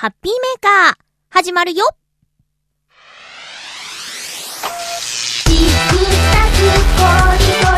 ハッピーメーカー、始まるよ。チクタクコリコリ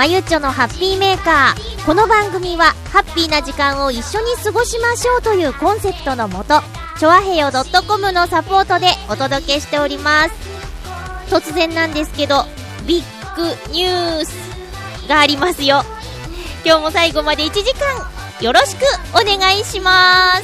まゆちょのハッピーメーカー。この番組は、ハッピーな時間を一緒に過ごしましょうというコンセプトのもと、ちょあへよ .com のサポートでお届けしております。突然なんですけど、ビッグニュースがありますよ。今日も最後まで1時間、よろしくお願いします。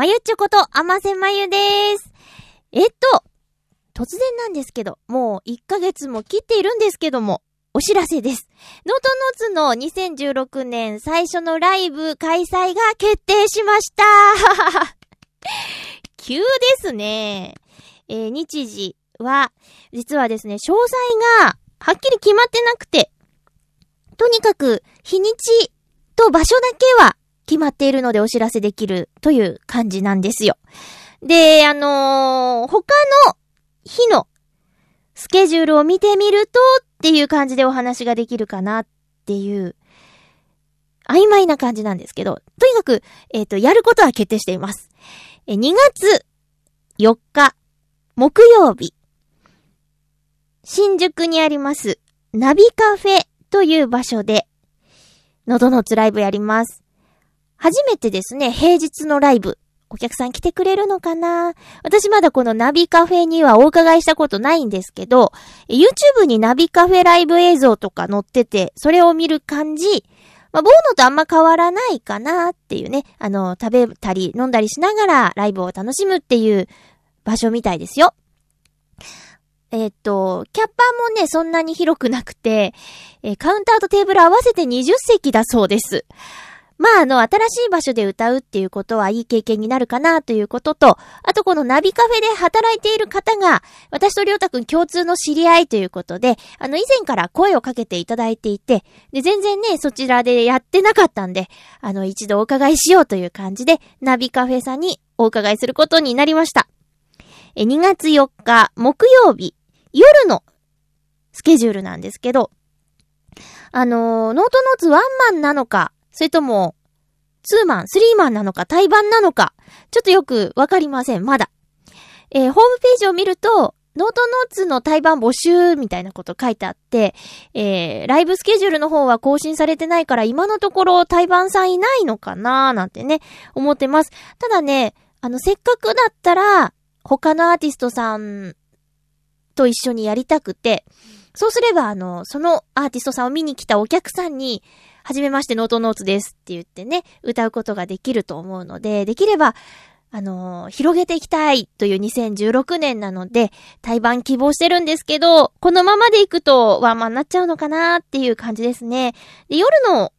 まゆっちょこと、あませまゆです。えっと、突然なんですけど、もう1ヶ月も切っているんですけども、お知らせです。ノートノーツの2016年最初のライブ開催が決定しました 急ですね。えー日時は、実はですね、詳細がはっきり決まってなくて、とにかく日にちと場所だけは決まっているのでお知らせできるという感じなんですよ。で、あのー他の日のスケジュールを見てみるとっていう感じでお話ができるかなっていう、曖昧な感じなんですけど、とにかく、えっ、と、やることは決定しています。え、2月4日、木曜日、新宿にあります、ナビカフェという場所で、喉のつライブやります。初めてですね、平日のライブ。お客さん来てくれるのかな？私まだこのナビカフェにはお伺いしたことないんですけど、YouTube にナビカフェライブ映像とか載ってて、それを見る感じ、まあ、ボーノとあんま変わらないかなっていうね、あの、食べたり飲んだりしながらライブを楽しむっていう場所みたいですよ。えっと、キャッパーもね、そんなに広くなくて、えカウンターとテーブル合わせて20席だそうです。まあ、あの、新しい場所で歌うっていうことはいい経験になるかなということと、あとこのナビカフェで働いている方が、私とりょうたくん共通の知り合いということで、あの、以前から声をかけていただいていて、で、全然ね、そちらでやってなかったんで、あの、一度お伺いしようという感じで、ナビカフェさんにお伺いすることになりました。え、2月4日、木曜日、夜のスケジュールなんですけど、あのノートノーツワンマンなのか、それとも、ツーマン、スリーマンなのか、対バンなのか、ちょっとよくわかりません、まだ。えーホームページを見ると、ノートノーツの対バン募集みたいなこと書いてあって、えー、ライブスケジュールの方は更新されてないから今のところ対バンさんいないのかなーなんてね、思ってます。ただね、あの、せっかくだったら、他のアーティストさんと一緒にやりたくて、そうすれば、あの、そのアーティストさんを見に来たお客さんに、はじめまして、ノートノーツですって言ってね、歌うことができると思うので、できれば、あのー広げていきたいという2016年なので、対バン希望してるんですけど、このままでいくとワンマンになっちゃうのかなっていう感じですね。で、夜の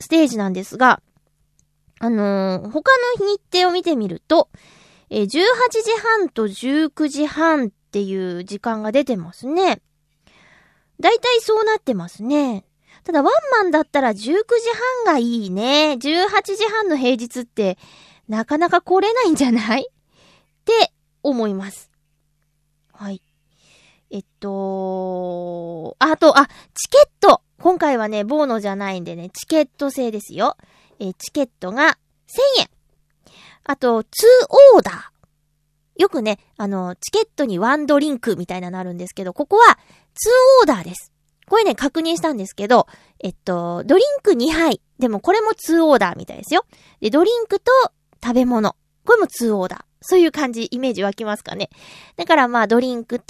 ステージなんですが、あのー他の日程を見てみると、えー18時半と19時半っていう時間が出てますね。だいたいそうなってますね。ただワンマンだったら19時半がいいね。18時半の平日ってなかなか来れないんじゃない？って思います。はい。えっと、あと、あ、チケット今回はね、ボーノじゃないんでね、チケット制ですよ。えチケットが1000円。あと、2オーダー。よくね、あの、チケットにワンドリンクみたいなのあるんですけど、ここは2オーダーです。これね、確認したんですけど、えっと、ドリンク2杯。でもこれも2オーダーみたいですよ。で、ドリンクと食べ物。これも2オーダー。そういう感じ、イメージ湧きますかね。だからまあ、ドリンクと、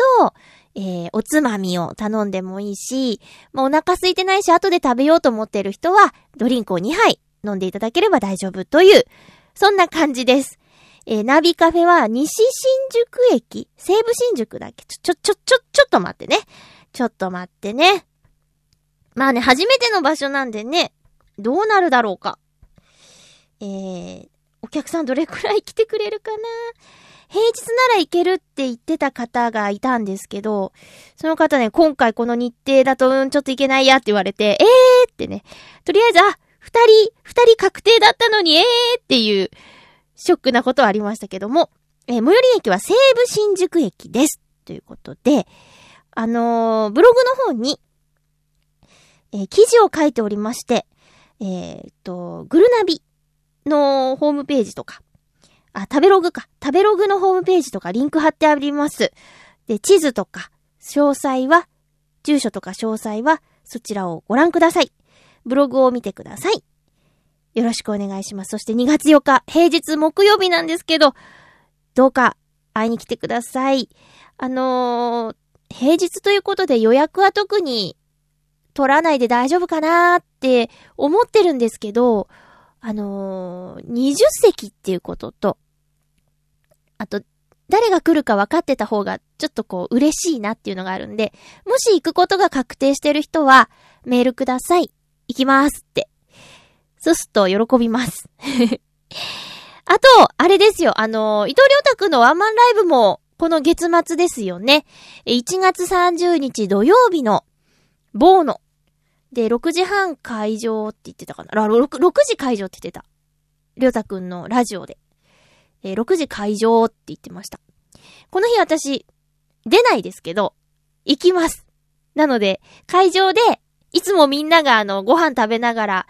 えー、おつまみを頼んでもいいし、まあ、お腹空いてないし、後で食べようと思ってる人は、ドリンクを2杯飲んでいただければ大丈夫という、そんな感じです。えー、ナビカフェは西新宿駅西武新宿だっけ？ちょ、ちょ、ちょ、ちょ、ちょっと待ってね。ちょっと待ってね。まあね、初めての場所なんでね、どうなるだろうか。えー、お客さんどれくらい来てくれるかな？平日なら行けるって言ってた方がいたんですけど、その方ね、今回この日程だと、うん、ちょっと行けないやって言われて、えーってね、とりあえず、あ、二人、二人確定だったのに、えーっていう、ショックなことはありましたけども、えー最寄り駅は西武新宿駅です。ということで、あのーブログの方に、えー記事を書いておりまして、えーっと、グルナビのホームページとか、あ、食べログか。食べログのホームページとかリンク貼ってあります。で、地図とか、詳細は、住所とか詳細は、そちらをご覧ください。ブログを見てください。よろしくお願いします。そして2月4日、平日木曜日なんですけど、どうか会いに来てください。あのー平日ということで予約は特に取らないで大丈夫かなって思ってるんですけど、あのー20席っていうことと、あと、誰が来るか分かってた方がちょっとこう嬉しいなっていうのがあるんで、もし行くことが確定してる人はメールください。行きますって。そうすると喜びます。あと、あれですよ、あのー伊藤良太くんのワンマンライブもこの月末ですよね。1月30日土曜日のボーノ。で、6時半会場って言ってたかな。6, 6時会場って言ってた。りょうたくんのラジオで。えー6時会場って言ってました。この日私、出ないですけど、行きます。なので、会場で、いつもみんながあの、ご飯食べながら、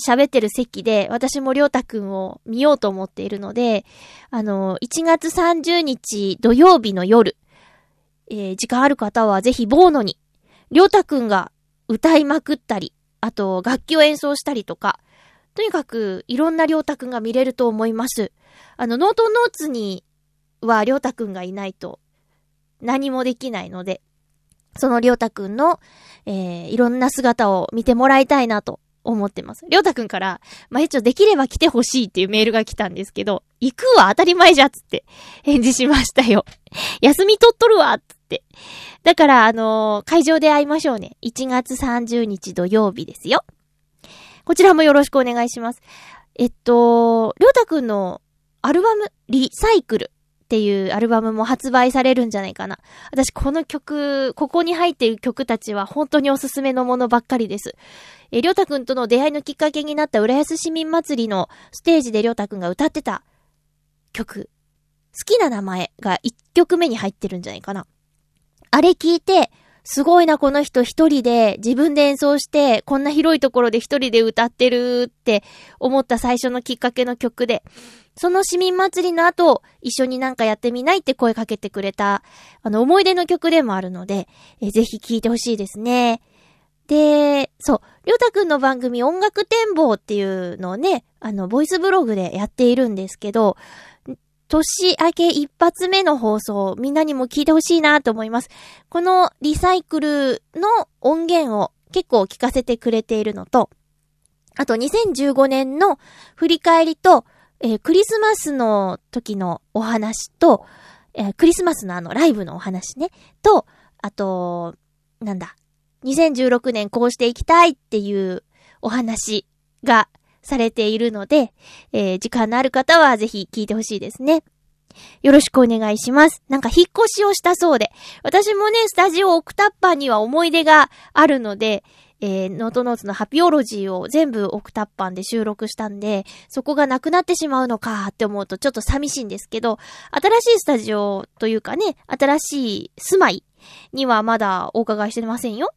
喋ってる席で、私もりょうたくんを見ようと思っているので、あの、1月30日土曜日の夜、えー時間ある方はぜひボーノに、りょうたくんが歌いまくったり、あと楽器を演奏したりとか、とにかくいろんなりょうたくんが見れると思います。あの、ノートノーツにはりょうたくんがいないと何もできないので、そのりょうたくんの、えーいろんな姿を見てもらいたいなと思ってます。りょうたくんから、まあ、一応できれば来てほしいっていうメールが来たんですけど、行くは当たり前じゃっつって返事しましたよ。休み取っとるわっつって。だから、あのー会場で会いましょうね。1月30日土曜日ですよ。こちらもよろしくお願いします。えっと、りょうたくんのアルバム、リサイクルっていうアルバムも発売されるんじゃないかな。私この曲、ここに入っている曲たちは本当におすすめのものばっかりです。え、りょうたくんとの出会いのきっかけになった浦安市民祭りのステージでりょうたくんが歌ってた曲、好きな名前が1曲目に入ってるんじゃないかな。あれ聞いて、すごいな、この人一人で自分で演奏して、こんな広いところで一人で歌ってるって思った最初のきっかけの曲で、その市民祭りの後、一緒になんかやってみないって声かけてくれた、あの、思い出の曲でもあるので、えぜひ聴いてほしいですね。で、そう、りょうたくんの番組音楽展望っていうのをね、あの、ボイスブログでやっているんですけど、年明け一発目の放送、みんなにも聞いてほしいなと思います。このリサイクルの音源を結構聞かせてくれているのと、あと2015年の振り返りと、えークリスマスの時のお話と、えークリスマスのあのライブのお話ね、と、あと、なんだ、2016年こうしていきたいっていうお話がされているので、えー時間のある方はぜひ聞いてほしいですね。よろしくお願いします。なんか引っ越しをしたそうで、私もね、スタジオオクタッパーには思い出があるので、えー、ノートノーツのハピオロジーを全部オクタッパンで収録したんで、そこがなくなってしまうのかって思うとちょっと寂しいんですけど、新しいスタジオというかね、新しい住まいにはまだお伺いしてませんよ。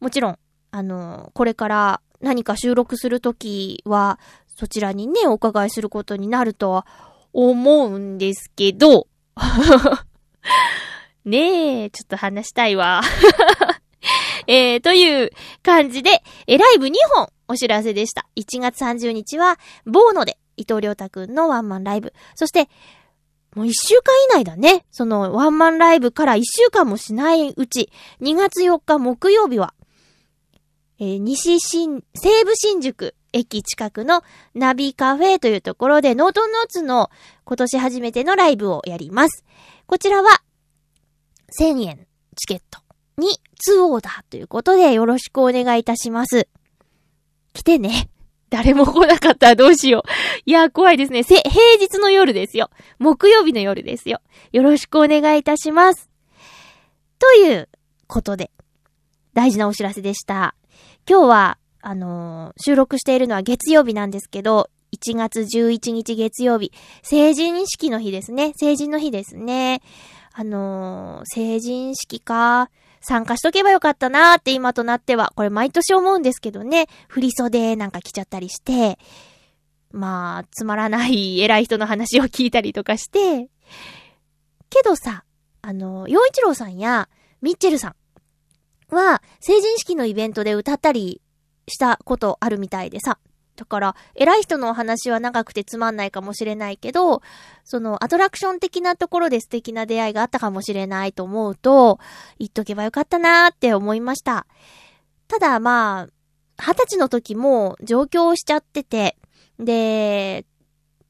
もちろん、あの、これから何か収録するときは、そちらにね、お伺いすることになるとは思うんですけど、ねえ、ちょっと話したいわ。えー、という感じで、えライブ2本お知らせでした。1月30日は、ボーノで伊藤良太くんのワンマンライブ。そして、もう1週間以内だね。そのワンマンライブから1週間もしないうち、2月4日木曜日は、えー西新、西武新宿駅近くのナビカフェというところで、ノートノーツの今年初めてのライブをやります。こちらは、1000円チケットに2オーダーということでよろしくお願いいたします。来てね。誰も来なかったらどうしよう。いや、怖いですね。せ、平日の夜ですよ。木曜日の夜ですよ。よろしくお願いいたします。ということで、大事なお知らせでした。今日は、あのー収録しているのは月曜日なんですけど、1月11日月曜日、成人式の日ですね。成人の日ですね。あのー成人式か、参加しとけばよかったなーって今となっては、これ毎年思うんですけどね、振袖なんか着ちゃったりして、まあ、つまらない偉い人の話を聞いたりとかして、けどさ、あの、洋一郎さんやミッチェルさんは、成人式のイベントで歌ったりしたことあるみたいでさ、だから、偉い人のお話は長くてつまんないかもしれないけど、そのアトラクション的なところで素敵な出会いがあったかもしれないと思うと、言っとけばよかったなーって思いました。ただまあ、二十歳の時も上京しちゃってて、で、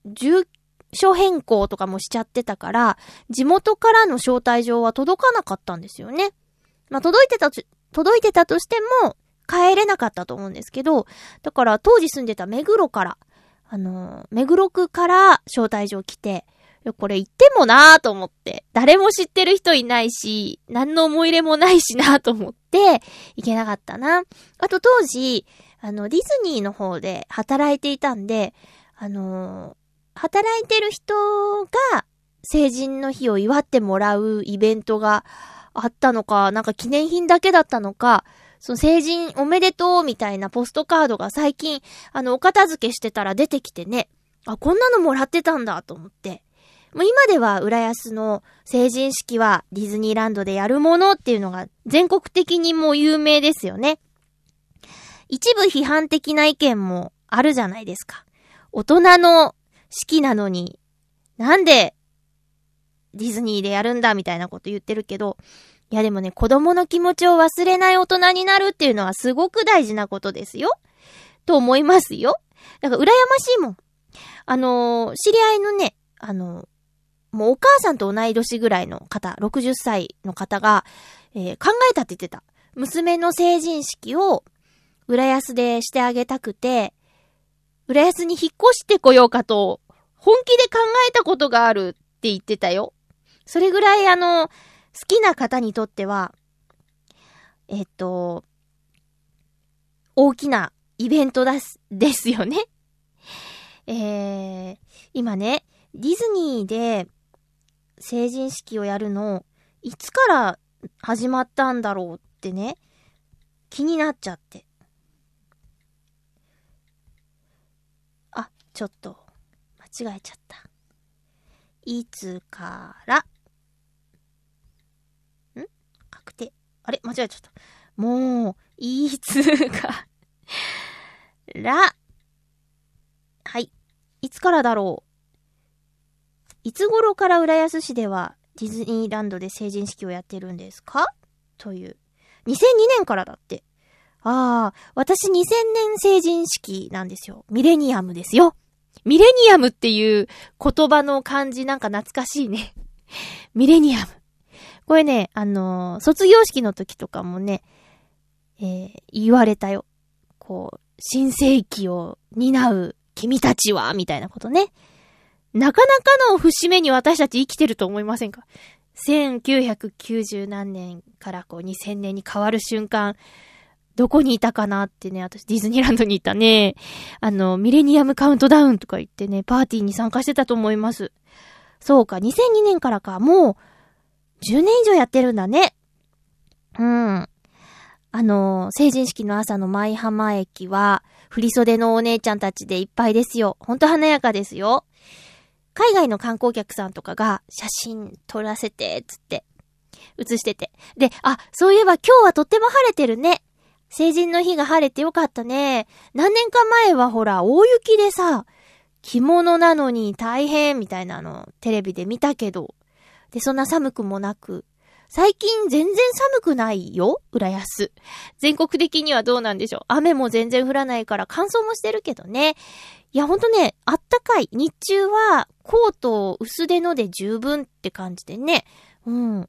住所変更とかもしちゃってたから、地元からの招待状は届かなかったんですよね。まあ届いてた、届いてたとしても、帰れなかったと思うんですけど、だから当時住んでた目黒から、あの、目黒区から招待状来て、これ行ってもなーと思って、誰も知ってる人いないし、何の思い入れもないしなーと思って、行けなかったな。あと当時、あの、ディズニーの方で働いていたんで、あの働いてる人が成人の日を祝ってもらうイベントがあったのか、なんか記念品だけだったのか、その成人おめでとうみたいなポストカードが最近、あの、お片付けしてたら出てきてね、あ、こんなのもらってたんだと思って。もう今では浦安の成人式はディズニーランドでやるものっていうのが全国的にも有名ですよね。一部批判的な意見もあるじゃないですか。大人の式なのに、なんでディズニーでやるんだみたいなこと言ってるけど、いやでもね、子供の気持ちを忘れない大人になるっていうのはすごく大事なことですよ。と思いますよ。だから羨ましいもん。あのー知り合いのね、あのーもうお母さんと同い年ぐらいの方、60歳の方が、えー考えたって言ってた。娘の成人式を、浦安でしてあげたくて、浦安に引っ越してこようかと、本気で考えたことがあるって言ってたよ。それぐらいあの、好きな方にとっては、えっと、大きなイベントだす、ですよね。えー、今ね、ディズニーで成人式をやるの、いつから始まったんだろうってね、気になっちゃって。あ、ちょっと、間違えちゃった。いつから、ん確定。あれ？間違えちゃった。もう、いつか ら、はい。いつからだろういつ頃から浦安市ではディズニーランドで成人式をやってるんですか？という。2002年からだって。ああ、私2000年成人式なんですよ。ミレニアムですよ。ミレニアムっていう言葉の漢字なんか懐かしいね。ミレニアム。これね、あのー卒業式の時とかもね、えー言われたよ。こう、新世紀を担う君たちは、みたいなことね。なかなかの節目に私たち生きてると思いませんか ?1990 何年からこう2000年に変わる瞬間、どこにいたかなってね、私ディズニーランドにいたね。あの、ミレニアムカウントダウンとか言ってね、パーティーに参加してたと思います。そうか、2002年からか、もう、10年以上やってるんだね。うん。あの、成人式の朝の舞浜駅は、振袖のお姉ちゃんたちでいっぱいですよ。ほんと華やかですよ。海外の観光客さんとかが写真撮らせて、つって、写してて。で、あ、そういえば今日はとっても晴れてるね。成人の日が晴れてよかったね。何年か前はほら、大雪でさ、着物なのに大変みたいなの、テレビで見たけど。で、そんな寒くもなく。最近全然寒くないよ浦安。全国的にはどうなんでしょう雨も全然降らないから乾燥もしてるけどね。いや、ほんとね、あったかい。日中はコート薄手ので十分って感じでね。うん。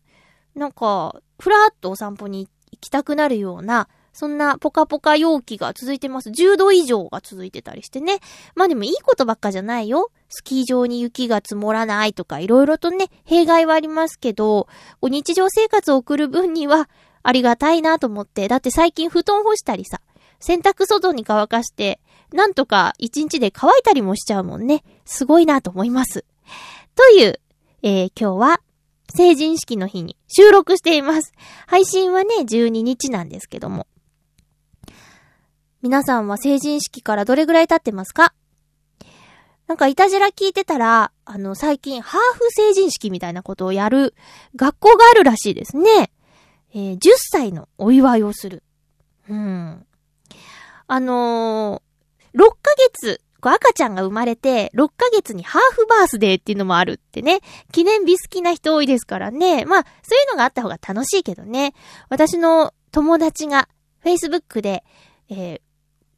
なんか、ふらーっとお散歩に行きたくなるような、そんなポカポカ陽気が続いてます。10度以上が続いてたりしてね。まあでもいいことばっかじゃないよ。スキー場に雪が積もらないとかいろいろとね、弊害はありますけど、日常生活を送る分にはありがたいなと思って。だって最近布団干したりさ、洗濯外に乾かして、なんとか一日で乾いたりもしちゃうもんね。すごいなと思います。という、えー今日は成人式の日に収録しています。配信はね、12日なんですけども。皆さんは成人式からどれぐらい経ってますか？なんか、いたじら聞いてたら、あの、最近、ハーフ成人式みたいなことをやる学校があるらしいですね。えー10歳のお祝いをする。うん。あのー、6ヶ月、赤ちゃんが生まれて、6ヶ月にハーフバースデーっていうのもあるってね。記念日好きな人多いですからね。まあ、そういうのがあった方が楽しいけどね。私の友達が、Facebook で、えー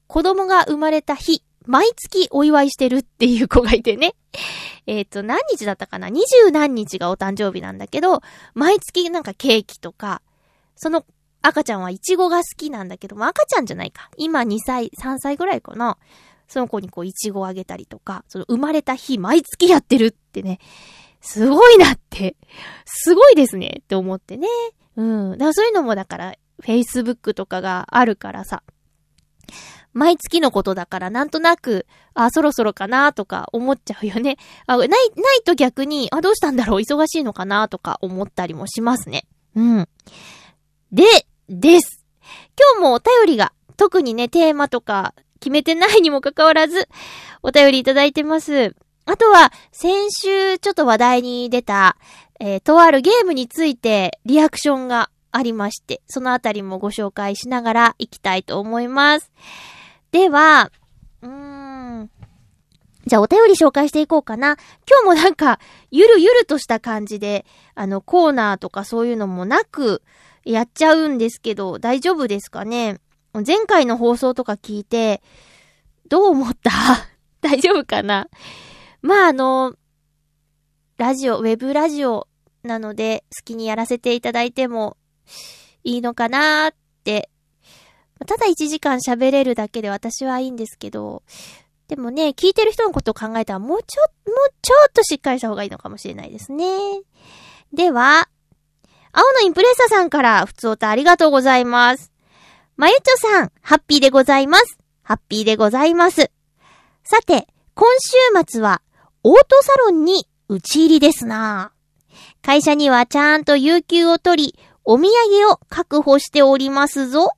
子供が生まれた日、毎月お祝いしてるっていう子がいてね。えっ、と、何日だったかな？二十何日がお誕生日なんだけど、毎月なんかケーキとか、その赤ちゃんはイチゴが好きなんだけども、赤ちゃんじゃないか。今2歳、3歳ぐらいかな。その子にこうイチゴあげたりとか、その生まれた日毎月やってるってね。すごいなって。すごいですねって思ってね。うん。だからそういうのもだから、Facebook とかがあるからさ。毎月のことだからなんとなく、あ、そろそろかなとか思っちゃうよね。あ、ない、ないと逆に、あ、どうしたんだろう忙しいのかなとか思ったりもしますね。うん。で、です。今日もお便りが、特にね、テーマとか決めてない にもかかわらず、お便りいただいてます。あとは、先週ちょっと話題に出た、えーとあるゲームについてリアクションがありまして、そのあたりもご紹介しながら行きたいと思います。では、うーん。じゃあお便り紹介していこうかな。今日もなんか、ゆるゆるとした感じで、あの、コーナーとかそういうのもなく、やっちゃうんですけど、大丈夫ですかね？前回の放送とか聞いて、どう思った？大丈夫かな？まあ、あの、ラジオ、ウェブラジオなので、好きにやらせていただいてもいいのかなーって。ただ1時間喋れるだけで私はいいんですけど、でもね、聞いてる人のことを考えたらもうちょ、もうちょっとしっかりした方がいいのかもしれないですね。では、青のインプレッサさんから、普通おたありがとうございます。まゆちょさん、ハッピーでございます。ハッピーでございます。さて、今週末は、オートサロンに打ち入りですな会社にはちゃんと有給を取り、お土産を確保しておりますぞ。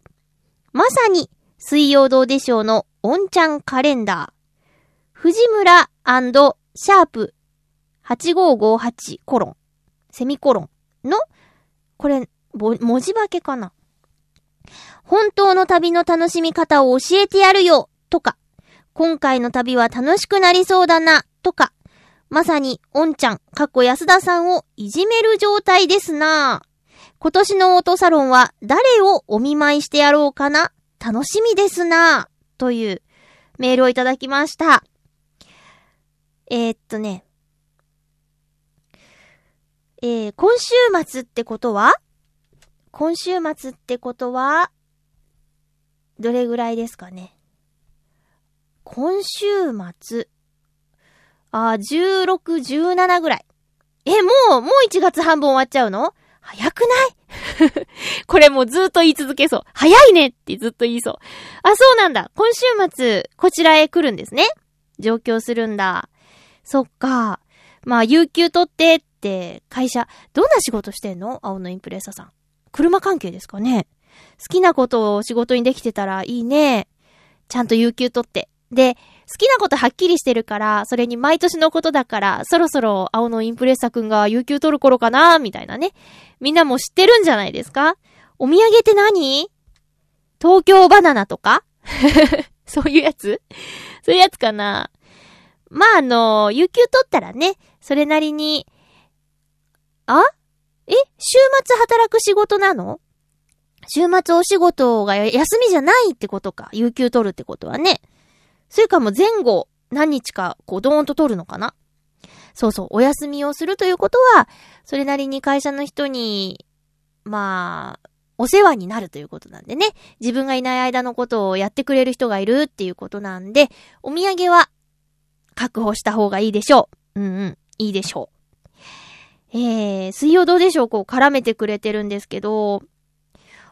まさに、水曜どうでしょうのオンちゃんカレンダー。藤村シャープ8558コロン、セミコロンの、これ、文字化けかな本当の旅の楽しみ方を教えてやるよとか、今回の旅は楽しくなりそうだなとか、まさに、おんちゃん、かっこ安田さんをいじめる状態ですなぁ今年のオートサロンは誰をお見舞いしてやろうかな？楽しみですなというメールをいただきました。えー、っとね、えー、今週末ってことは？今週末ってことは、どれぐらいですかね？今週末？あ、16、17ぐらい。え、もう、もう1月半分終わっちゃうの？早くない？これもうずっと言い続けそう。早いねってずっと言いそう。あ、そうなんだ。今週末、こちらへ来るんですね。上京するんだ。そっか。まあ、有給取ってって、会社、どんな仕事してんの？青のインプレッサさん。車関係ですかね好きなことを仕事にできてたらいいね。ちゃんと有給取って。で、好きなことはっきりしてるから、それに毎年のことだから、そろそろ青のインプレッサくんが有給取る頃かなみたいなね。みんなも知ってるんじゃないですか？お土産って何？東京バナナとか？そういうやつ？そういうやつかな？まあ、あの、有給取ったらね、それなりに、あ？え？週末働く仕事なの？週末お仕事が休みじゃないってことか。有給取るってことはね。それかも前後何日かこうドーンと取るのかな？そうそう。お休みをするということは、それなりに会社の人に、まあ、お世話になるということなんでね。自分がいない間のことをやってくれる人がいるっていうことなんで、お土産は確保した方がいいでしょう。うんうん。いいでしょう。えー、水曜どうでしょう？こう絡めてくれてるんですけど、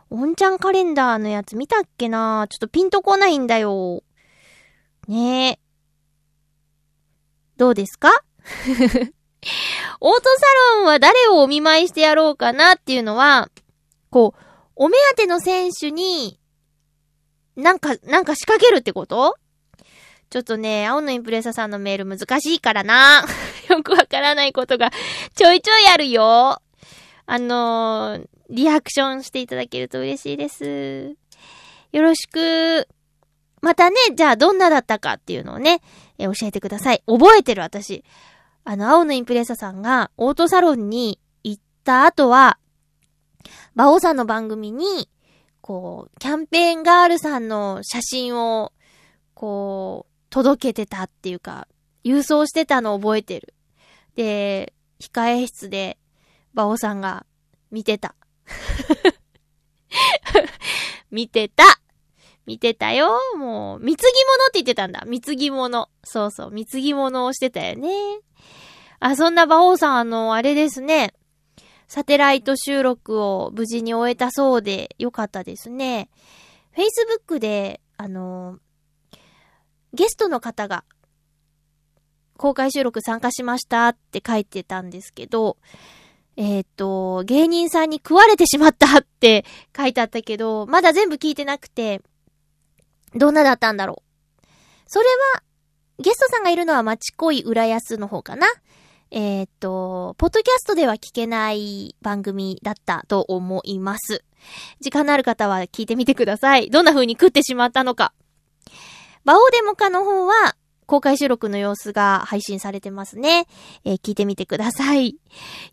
おんちゃんカレンダーのやつ見たっけな？ちょっとピンとこないんだよ。ねえ。どうですか？オートサロンは誰をお見舞いしてやろうかなっていうのは、こう、お目当ての選手に、なんか、なんか仕掛けるってこと？ちょっとね、青のインプレッサさんのメール難しいからな。よくわからないことがちょいちょいあるよ。あのー、リアクションしていただけると嬉しいです。よろしく。またね、じゃあどんなだったかっていうのをね、えー教えてください。覚えてる私。あの、青のインプレッサさんがオートサロンに行った後は、馬王さんの番組に、こう、キャンペーンガールさんの写真を、こう、届けてたっていうか、郵送してたのを覚えてる。で、控え室で、馬王さんが見てた。見てた見てたよもう、貢ぎ物って言ってたんだ。貢ぎ物。そうそう、貢ぎ物をしてたよね。あ、そんな馬王さん、あの、あれですね。サテライト収録を無事に終えたそうでよかったですね。Facebook で、あの、ゲストの方が公開収録参加しましたって書いてたんですけど、えっ、と、芸人さんに食われてしまったって書いてあったけど、まだ全部聞いてなくて、どんなだったんだろう。それは、ゲストさんがいるのは町恋浦安の方かな。えっ、と、ポッドキャストでは聞けない番組だったと思います。時間のある方は聞いてみてください。どんな風に食ってしまったのか。バオデモカの方は、公開収録の様子が配信されてますね。えー聞いてみてください。い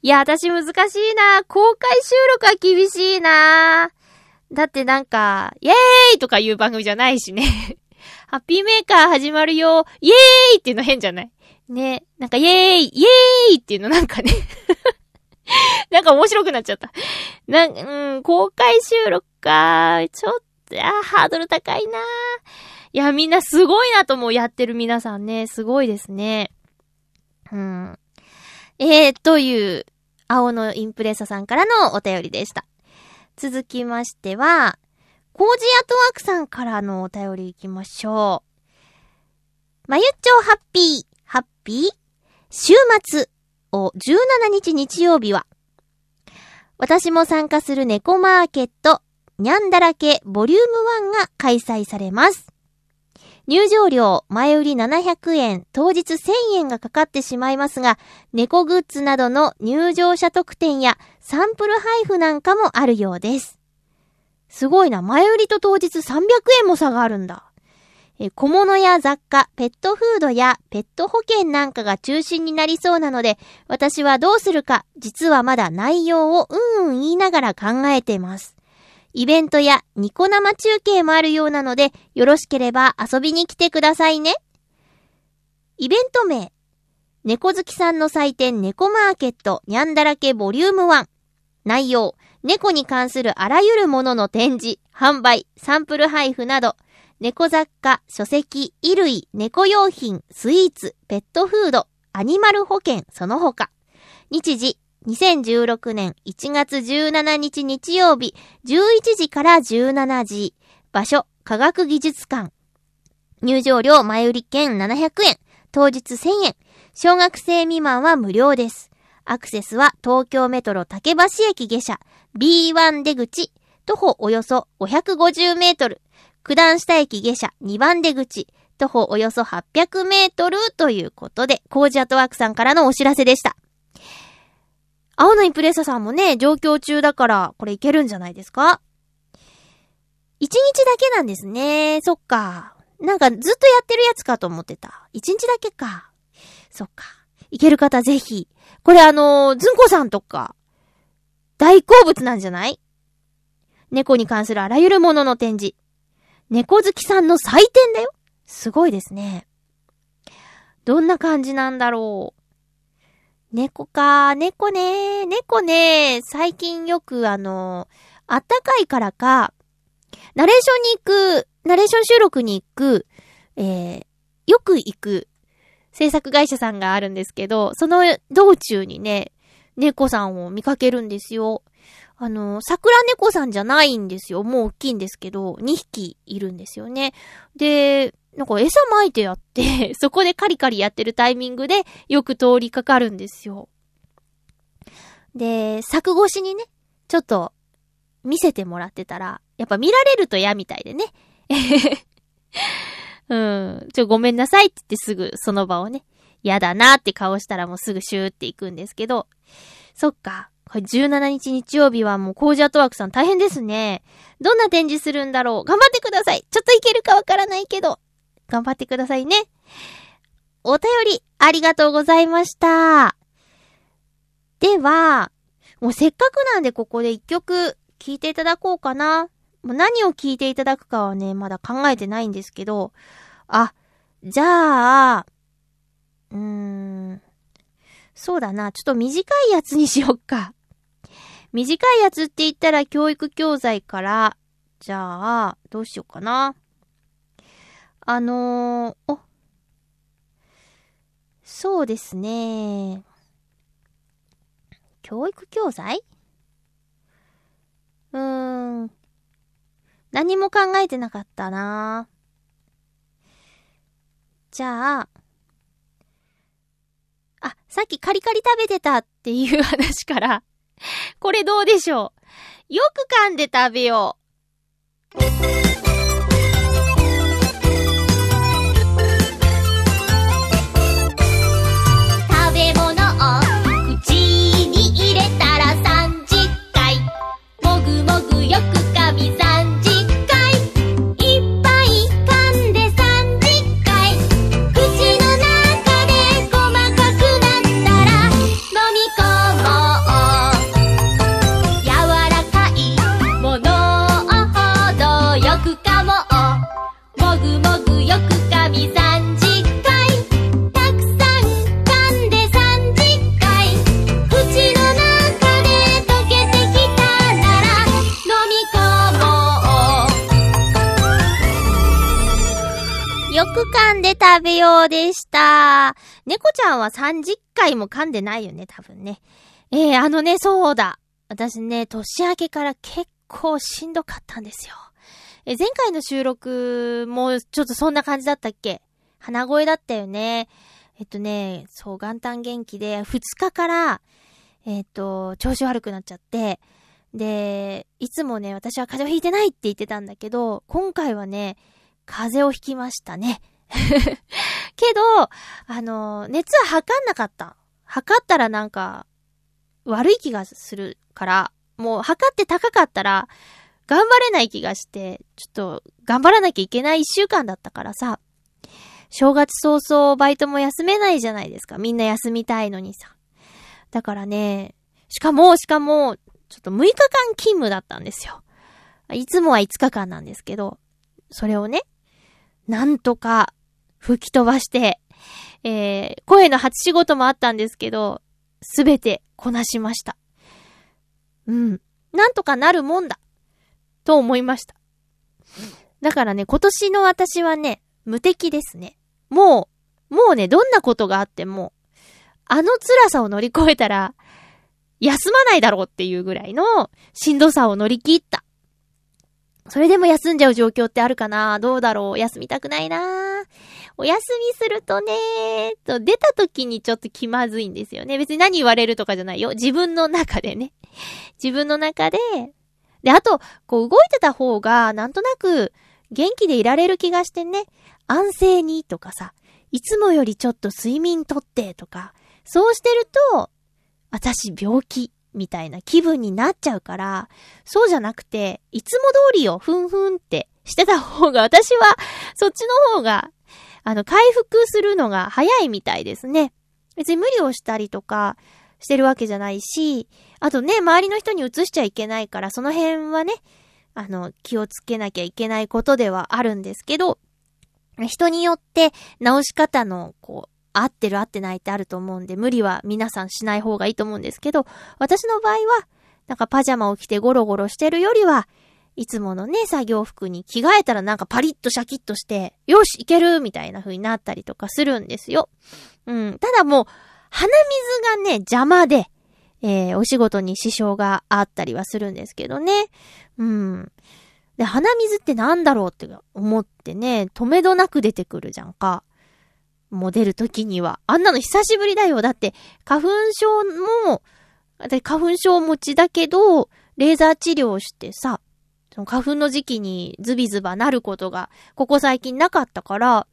や、私難しいな。公開収録は厳しいな。だってなんか、イエーイとかいう番組じゃないしね。ハッピーメーカー始まるよ。イエーイっていうの変じゃない？ね。なんかイエーイイエーイっていうのなんかね。なんか面白くなっちゃった。なん、うん、公開収録か。ちょっと、あハードル高いな。いや、みんなすごいなと思う。やってる皆さんね。すごいですね。うん。えー、という、青のインプレッサさんからのお便りでした。続きましては、コージアトワークさんからのお便り行きましょう。まゆっちょハッピー、ハッピー週末を17日日曜日は、私も参加する猫マーケット、にゃんだらけボリューム1が開催されます。入場料、前売り700円、当日1000円がかかってしまいますが、猫グッズなどの入場者特典やサンプル配布なんかもあるようです。すごいな。前売りと当日300円も差があるんだ。小物や雑貨、ペットフードやペット保険なんかが中心になりそうなので、私はどうするか、実はまだ内容をうんうん言いながら考えています。イベントやニコ生中継もあるようなので、よろしければ遊びに来てくださいね。イベント名、猫好きさんの祭典猫マーケットニャンだらけボリューム1。内容、猫に関するあらゆるものの展示、販売、サンプル配布など、猫雑貨、書籍、衣類、猫用品、スイーツ、ペットフード、アニマル保険、その他。日時、2016年1月17日日曜日、11時から17時。場所、科学技術館。入場料前売り券700円。当日1000円。小学生未満は無料です。アクセスは東京メトロ竹橋駅下車 B1 出口、徒歩およそ550メートル。九段下駅下車2番出口、徒歩およそ800メートルということで、コージアットワークさんからのお知らせでした。青のインプレッサさんもね、上京中だから、これいけるんじゃないですか？一日だけなんですね。そっか。なんかずっとやってるやつかと思ってた。一日だけか。そっか。いける方ぜひ。これあのー、ずんこさんとか、大好物なんじゃない？猫に関するあらゆるものの展示。猫好きさんの祭典だよ。すごいですね。どんな感じなんだろう。猫か、猫ね、猫ね、最近よくあの、あったかいからか、ナレーションに行く、ナレーション収録に行く、えー、よく行く制作会社さんがあるんですけど、その道中にね、猫さんを見かけるんですよ。あの、桜猫さんじゃないんですよ。もう大きいんですけど、2匹いるんですよね。で、なんか餌撒いてやって、そこでカリカリやってるタイミングでよく通りかかるんですよ。で、柵越しにね、ちょっと見せてもらってたら、やっぱ見られると嫌みたいでね。うん。ちょ、ごめんなさいって言ってすぐその場をね、嫌だなって顔したらもうすぐシューって行くんですけど、そっか。これ17日日曜日はもうコージアトワークさん大変ですね。どんな展示するんだろう頑張ってくださいちょっといけるかわからないけど、頑張ってくださいね。お便り、ありがとうございました。では、もうせっかくなんでここで一曲聴いていただこうかな。もう何を聴いていただくかはね、まだ考えてないんですけど、あ、じゃあ、うーん、そうだな、ちょっと短いやつにしよっか。短いやつって言ったら教育教材から、じゃあ、どうしようかな。あのー、お、そうですね。教育教材？うーん。何も考えてなかったな。じゃあ、あ、さっきカリカリ食べてたっていう話から、これどうでしょう？よく噛んで食べよ食は30回も噛んでないよね、多分ね。えー、あのね、そうだ。私ね、年明けから結構しんどかったんですよ。え、前回の収録もちょっとそんな感じだったっけ？鼻声だったよね。えっとね、そう、元旦元気で、2日から、えっと、調子悪くなっちゃって、で、いつもね、私は風邪をひいてないって言ってたんだけど、今回はね、風邪をひきましたね。けど、あの、熱は測んなかった。測ったらなんか、悪い気がするから、もう測って高かったら、頑張れない気がして、ちょっと、頑張らなきゃいけない一週間だったからさ、正月早々バイトも休めないじゃないですか。みんな休みたいのにさ。だからね、しかも、しかも、ちょっと6日間勤務だったんですよ。いつもは5日間なんですけど、それをね、なんとか吹き飛ばして、えー、声の初仕事もあったんですけど、すべてこなしました。うん。なんとかなるもんだ。と思いました。だからね、今年の私はね、無敵ですね。もう、もうね、どんなことがあっても、あの辛さを乗り越えたら、休まないだろうっていうぐらいのしんどさを乗り切った。それでも休んじゃう状況ってあるかな？どうだろう？休みたくないなお休みするとねと、出た時にちょっと気まずいんですよね。別に何言われるとかじゃないよ。自分の中でね。自分の中で。で、あと、こう動いてた方が、なんとなく、元気でいられる気がしてね。安静にとかさ、いつもよりちょっと睡眠とってとか、そうしてると、私病気みたいな気分になっちゃうから、そうじゃなくて、いつも通りをふんふんってしてた方が、私はそっちの方が、あの、回復するのが早いみたいですね。別に無理をしたりとかしてるわけじゃないし、あとね、周りの人に移しちゃいけないから、その辺はね、あの、気をつけなきゃいけないことではあるんですけど、人によって直し方の、こう、合ってる合ってないってあると思うんで、無理は皆さんしない方がいいと思うんですけど、私の場合は、なんかパジャマを着てゴロゴロしてるよりは、いつものね、作業服に着替えたらなんかパリッとシャキッとして、よし、いけるみたいな風になったりとかするんですよ。うん。ただもう、鼻水がね、邪魔で、えー、お仕事に支障があったりはするんですけどね。うん。で、鼻水ってなんだろうって思ってね、止めどなく出てくるじゃんか。もう出るときには。あんなの久しぶりだよ。だって、花粉症も、で花粉症持ちだけど、レーザー治療してさ、その花粉の時期にズビズバなることが、ここ最近なかったから、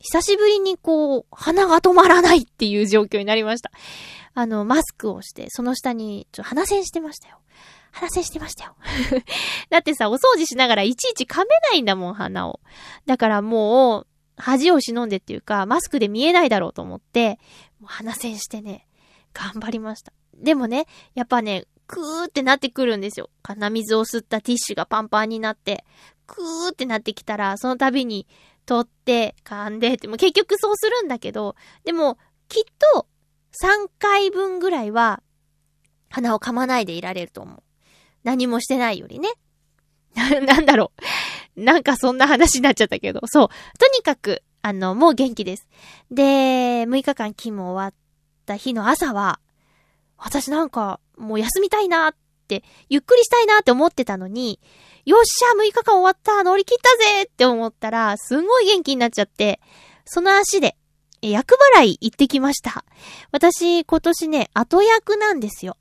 久しぶりにこう、鼻が止まらないっていう状況になりました。あの、マスクをして、その下に、ちょ、鼻栓してましたよ。鼻栓してましたよ。だってさ、お掃除しながらいちいち噛めないんだもん、鼻を。だからもう、恥を忍んでっていうか、マスクで見えないだろうと思って、鼻栓してね、頑張りました。でもね、やっぱね、クーってなってくるんですよ。鼻水を吸ったティッシュがパンパンになって、クーってなってきたら、その度に取って、噛んでって、も結局そうするんだけど、でも、きっと、3回分ぐらいは、鼻を噛まないでいられると思う。何もしてないよりね。な、なんだろう。なんかそんな話になっちゃったけど。そう。とにかく、あの、もう元気です。で、6日間勤務終わった日の朝は、私なんか、もう休みたいなって、ゆっくりしたいなって思ってたのに、よっしゃ、6日間終わった乗り切ったぜって思ったら、すんごい元気になっちゃって、その足で、え役払い行ってきました。私、今年ね、後役なんですよ。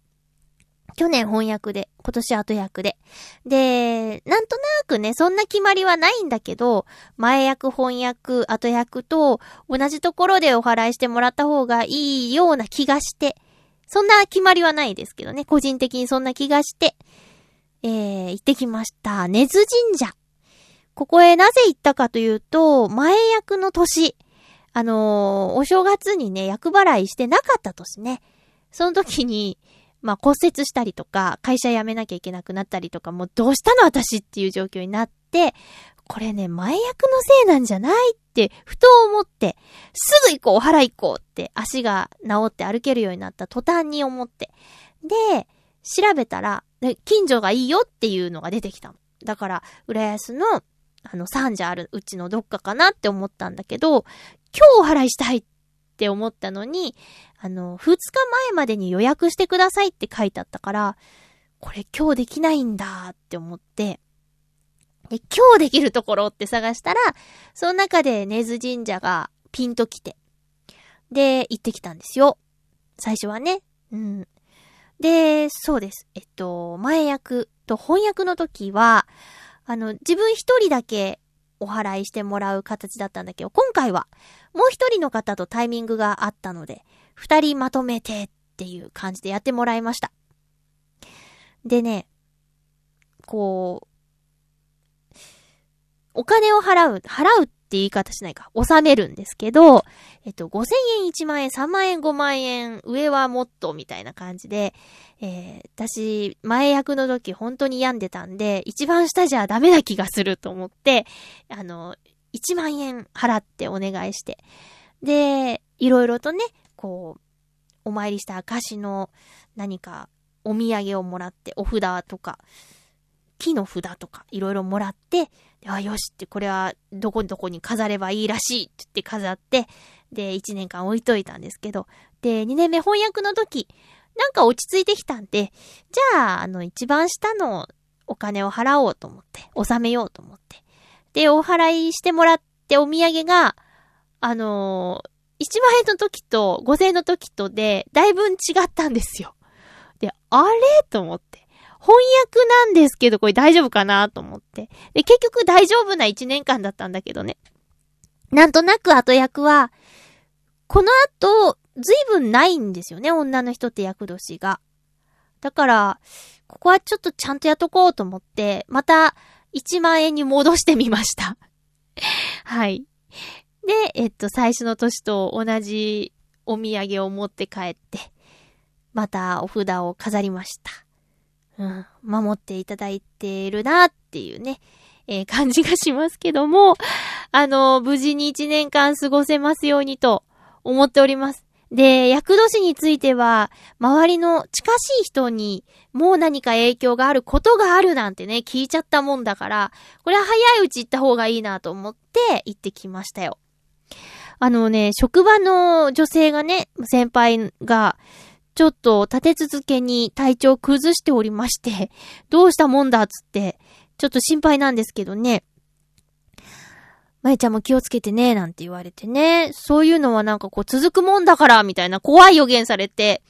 去年翻訳で、今年後役で。で、なんとなくね、そんな決まりはないんだけど、前役、翻訳、後役と同じところでお払いしてもらった方がいいような気がして、そんな決まりはないですけどね、個人的にそんな気がして、えー、行ってきました。根津神社。ここへなぜ行ったかというと、前役の年、あのーお正月にね、役払いしてなかった年ね。その時に、まあ、骨折したりとか、会社辞めなきゃいけなくなったりとか、もうどうしたの私っていう状況になって、これね、前役のせいなんじゃないっ、ふと思って、すぐ行こう、お払い行こうって、足が治って歩けるようになった途端に思って。で、調べたら、近所がいいよっていうのが出てきたの。だから、浦安の、あの、三社あるうちのどっかかなって思ったんだけど、今日お払いしたいって思ったのに、あの、二日前までに予約してくださいって書いてあったから、これ今日できないんだって思って、で、今日できるところって探したら、その中で根津神社がピンと来て、で、行ってきたんですよ。最初はね。うん。で、そうです。えっと、前役と翻訳の時は、あの、自分一人だけお払いしてもらう形だったんだけど、今回はもう一人の方とタイミングがあったので、二人まとめてっていう感じでやってもらいました。でね、こう、お金を払う、払うって言い方しないか、納めるんですけど、えっと、5000円、1万円、3万円、5万円、上はもっと、みたいな感じで、えー、私、前役の時本当に病んでたんで、一番下じゃダメな気がすると思って、あの、1万円払ってお願いして。で、いろいろとね、こう、お参りした証の何かお土産をもらって、お札とか、木の札とかいろいろもらって、あ、よしって、これはどこどこに飾ればいいらしいって言って飾って、で、1年間置いといたんですけど、で、2年目翻訳の時、なんか落ち着いてきたんで、じゃあ、あの、一番下のお金を払おうと思って、納めようと思って。で、お払いしてもらってお土産が、あのー、1万円の時と5000円の時とで、だいぶ違ったんですよ。で、あれ？と思って。翻訳なんですけど、これ大丈夫かなと思って。で、結局大丈夫な1年間だったんだけどね。なんとなく後役は、この後、ずいぶんないんですよね、女の人って役年が。だから、ここはちょっとちゃんとやっとこうと思って、また1万円に戻してみました。はい。で、えっと、最初の年と同じお土産を持って帰って、またお札を飾りました。うん、守っていただいているなっていうね、えー感じがしますけども、あの、無事に1年間過ごせますようにと思っております。で、厄年については、周りの近しい人にもう何か影響があることがあるなんてね、聞いちゃったもんだから、これは早いうち行った方がいいなと思って行ってきましたよ。あのね、職場の女性がね、先輩が、ちょっと立て続けに体調崩しておりまして、どうしたもんだっつって、ちょっと心配なんですけどね。まゆちゃんも気をつけてね、なんて言われてね。そういうのはなんかこう続くもんだから、みたいな怖い予言されて。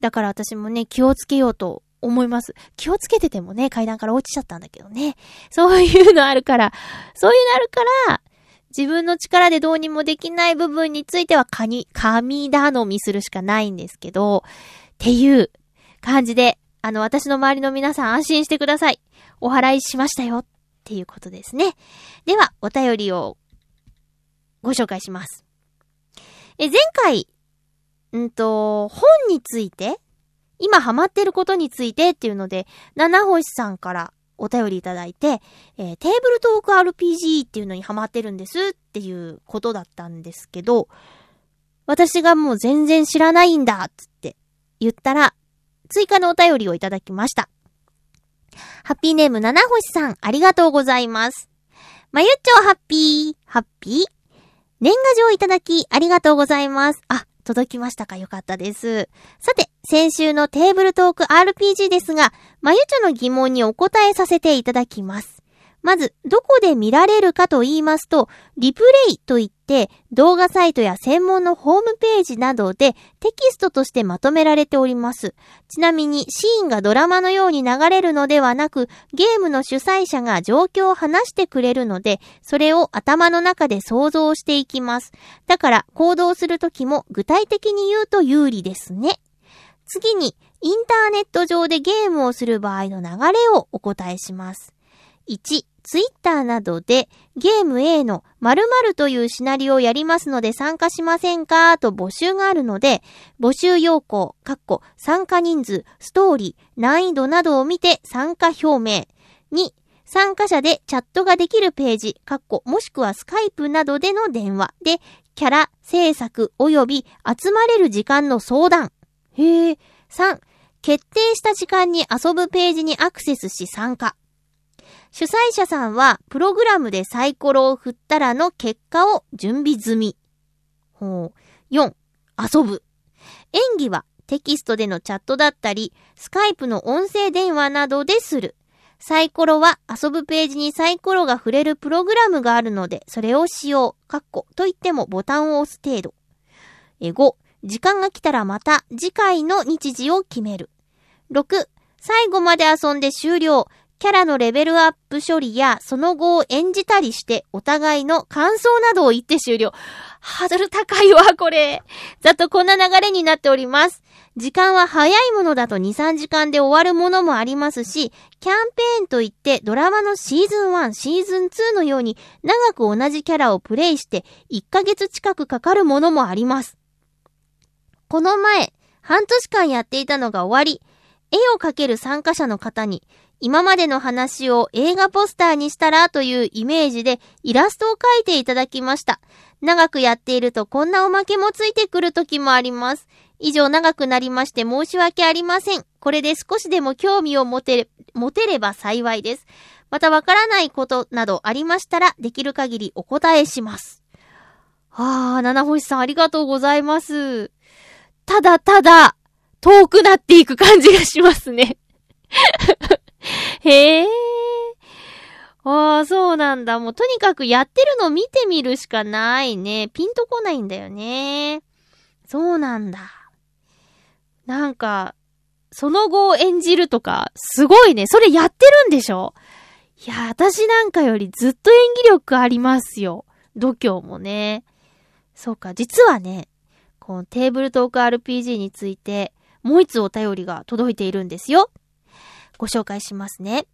だから私もね、気をつけようと思います。気をつけててもね、階段から落ちちゃったんだけどね。そういうのあるから、そういうのあるから、自分の力でどうにもできない部分については、かに、神頼みするしかないんですけど、っていう感じで、あの、私の周りの皆さん安心してください。お払いしましたよっていうことですね。では、お便りをご紹介します。え、前回、んと、本について、今ハマってることについてっていうので、七星さんからお便りいただいて、えーテーブルトーク RPG っていうのにハマってるんですっていうことだったんですけど、私がもう全然知らないんだっつって言ったら、追加のお便りをいただきました。ハッピーネーム七星さん、ありがとうございます。まゆっちょハッピー、ハッピー年賀状いただき、ありがとうございます。あ、届きましたか？よかったです。さて、先週のテーブルトーク RPG ですが、まゆちょの疑問にお答えさせていただきます。まず、どこで見られるかと言いますと、リプレイといって、動画サイトや専門のホームページなどでテキストとしてまとめられております。ちなみに、シーンがドラマのように流れるのではなく、ゲームの主催者が状況を話してくれるので、それを頭の中で想像していきます。だから、行動するときも具体的に言うと有利ですね。次に、インターネット上でゲームをする場合の流れをお答えします。1、ツイッターなどでゲーム A の〇〇というシナリオをやりますので参加しませんかと募集があるので、募集要項、かっこ参加人数、ストーリー、難易度などを見て参加表明。2、参加者でチャットができるページ、かっこもしくはスカイプなどでの電話で、キャラ、制作及び集まれる時間の相談。へえ。3、決定した時間に遊ぶページにアクセスし参加。主催者さんは、プログラムでサイコロを振ったらの結果を準備済み。ほう。4、遊ぶ。演技はテキストでのチャットだったり、スカイプの音声電話などでする。サイコロは遊ぶページにサイコロが触れるプログラムがあるので、それを使用。かっこと言ってもボタンを押す程度。え5、時間が来たらまた次回の日時を決める。6、最後まで遊んで終了。キャラのレベルアップ処理やその後を演じたりしてお互いの感想などを言って終了。ハードル高いわ、これ。ざっとこんな流れになっております。時間は早いものだと2、3時間で終わるものもありますし、キャンペーンといってドラマのシーズン1、シーズン2のように長く同じキャラをプレイして1ヶ月近くかかるものもあります。この前、半年間やっていたのが終わり、絵を描ける参加者の方に、今までの話を映画ポスターにしたらというイメージでイラストを描いていただきました。長くやっているとこんなおまけもついてくる時もあります。以上長くなりまして申し訳ありません。これで少しでも興味を持てれ、持てれば幸いです。またわからないことなどありましたらできる限りお答えします。あ、七星さんありがとうございます。ただただ、遠くなっていく感じがしますね。へえ。ああ、そうなんだ。もうとにかくやってるの見てみるしかないね。ピンとこないんだよね。そうなんだ。なんか、その後を演じるとか、すごいね。それやってるんでしょ？いや、私なんかよりずっと演技力ありますよ。度胸もね。そうか、実はね、このテーブルトーク RPG について、もう一つお便りが届いているんですよ。ご紹介しますね。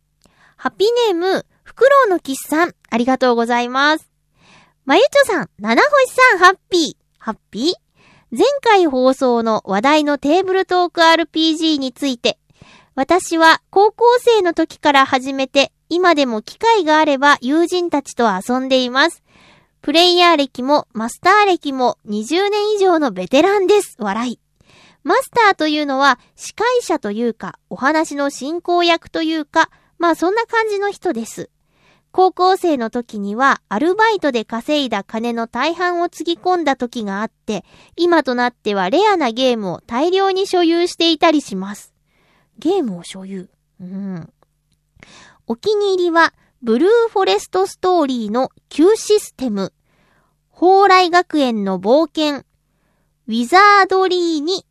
ハッピーネーム、フクロウのキスさん、ありがとうございます。まゆちょさん、七星さん、ハッピー。ハッピー？前回放送の話題のテーブルトーク RPG について、私は高校生の時から始めて、今でも機会があれば友人たちと遊んでいます。プレイヤー歴もマスター歴も20年以上のベテランです。笑い。マスターというのは司会者というか、お話の進行役というか、まあそんな感じの人です。高校生の時にはアルバイトで稼いだ金の大半をつぎ込んだ時があって、今となってはレアなゲームを大量に所有していたりします。ゲームを所有？うん。お気に入りは、ブルーフォレストストーリーの旧システム、蓬莱学園の冒険、ウィザードリーに